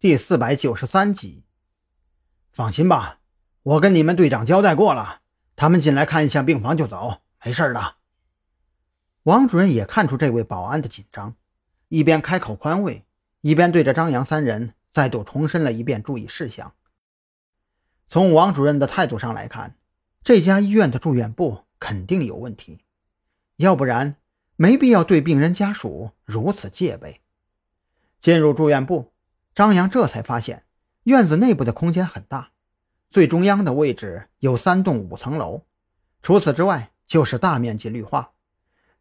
第四百九十三集。放心吧，我跟你们队长交代过了，他们进来看一下病房就走，没事的。王主任也看出这位保安的紧张，一边开口宽慰，一边对着张扬三人再度重申了一遍注意事项。从王主任的态度上来看，这家医院的住院部肯定有问题，要不然没必要对病人家属如此戒备。进入住院部，张扬这才发现院子内部的空间很大，最中央的位置有三栋五层楼，除此之外就是大面积绿化。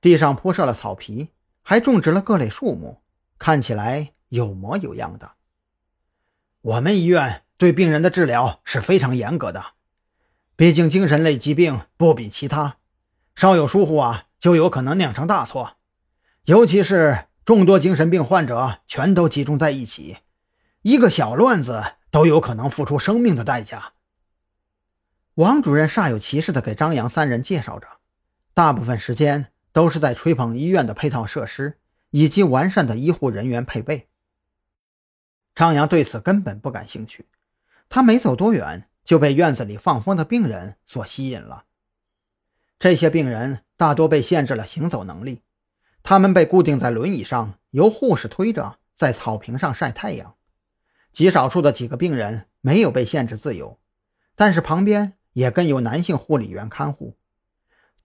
地上铺设了草皮，还种植了各类树木，看起来有模有样的。我们医院对病人的治疗是非常严格的，毕竟精神类疾病不比其他，稍有疏忽啊，就有可能酿成大错。尤其是众多精神病患者全都集中在一起，一个小乱子都有可能付出生命的代价。王主任煞有其事地给张扬三人介绍着，大部分时间。都是在吹捧医院的配套设施以及完善的医护人员配备。张扬对此根本不感兴趣，他没走多远就被院子里放风的病人所吸引了。这些病人大多被限制了行走能力，他们被固定在轮椅上，由护士推着在草坪上晒太阳。极少数的几个病人没有被限制自由，但是旁边也跟有男性护理员看护。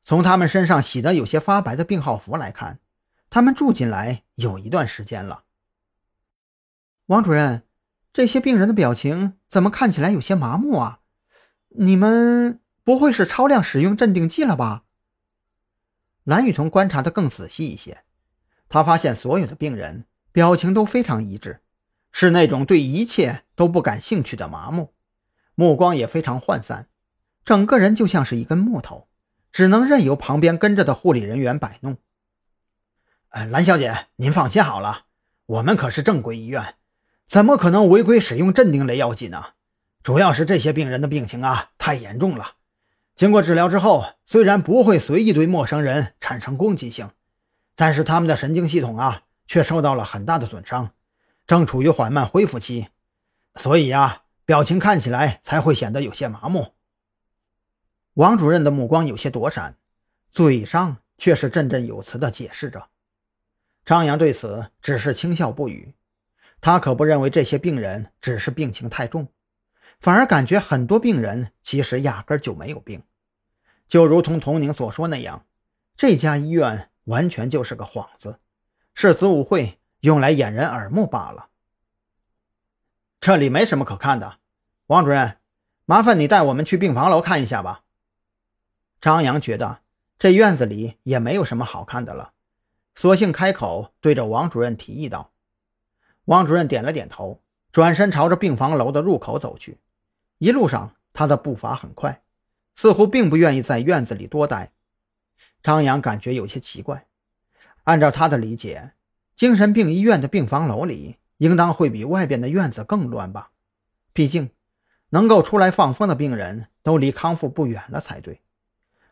从他们身上洗得有些发白的病号服来看，他们住进来有一段时间了。王主任，这些病人的表情怎么看起来有些麻木啊？你们不会是超量使用镇定剂了吧？蓝雨桐观察的更仔细一些，他发现所有的病人表情都非常一致，是那种对一切都不感兴趣的麻木，目光也非常涣散，整个人就像是一根木头。只能任由旁边跟着的护理人员摆弄。呃，蓝小姐，您放心好了，我们可是正规医院，怎么可能违规使用镇定类药剂呢？主要是这些病人的病情啊太严重了，经过治疗之后，虽然不会随意对陌生人产生攻击性，但是他们的神经系统啊却受到了很大的损伤，正处于缓慢恢复期，所以呀，表情看起来才会显得有些麻木。王主任的目光有些躲闪，嘴上却是振振有词地解释着。张扬对此只是轻笑不语，他可不认为这些病人只是病情太重，反而感觉很多病人其实压根就没有病，就如同童宁所说那样，这家医院完全就是个幌子，是子午会用来掩人耳目罢了。这里没什么可看的，王主任，麻烦你带我们去病房楼看一下吧。张扬觉得这院子里也没有什么好看的了，索性开口对着王主任提议道：“王主任点了点头，转身朝着病房楼的入口走去。一路上，他的步伐很快，似乎并不愿意在院子里多待。张扬感觉有些奇怪。按照他的理解，精神病医院的病房楼里应当会比外边的院子更乱吧？毕竟，能够出来放风的病人都离康复不远了才对。”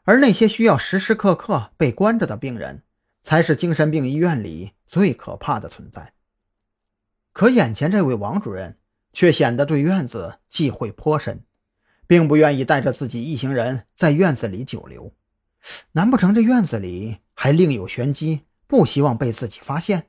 而那些需要时时刻刻被关着的病人，才是精神病医院里最可怕的存在。可眼前这位王主任却显得对院子忌讳颇深，并不愿意带着自己一行人在院子里久留。难不成这院子里还另有玄机，不希望被自己发现？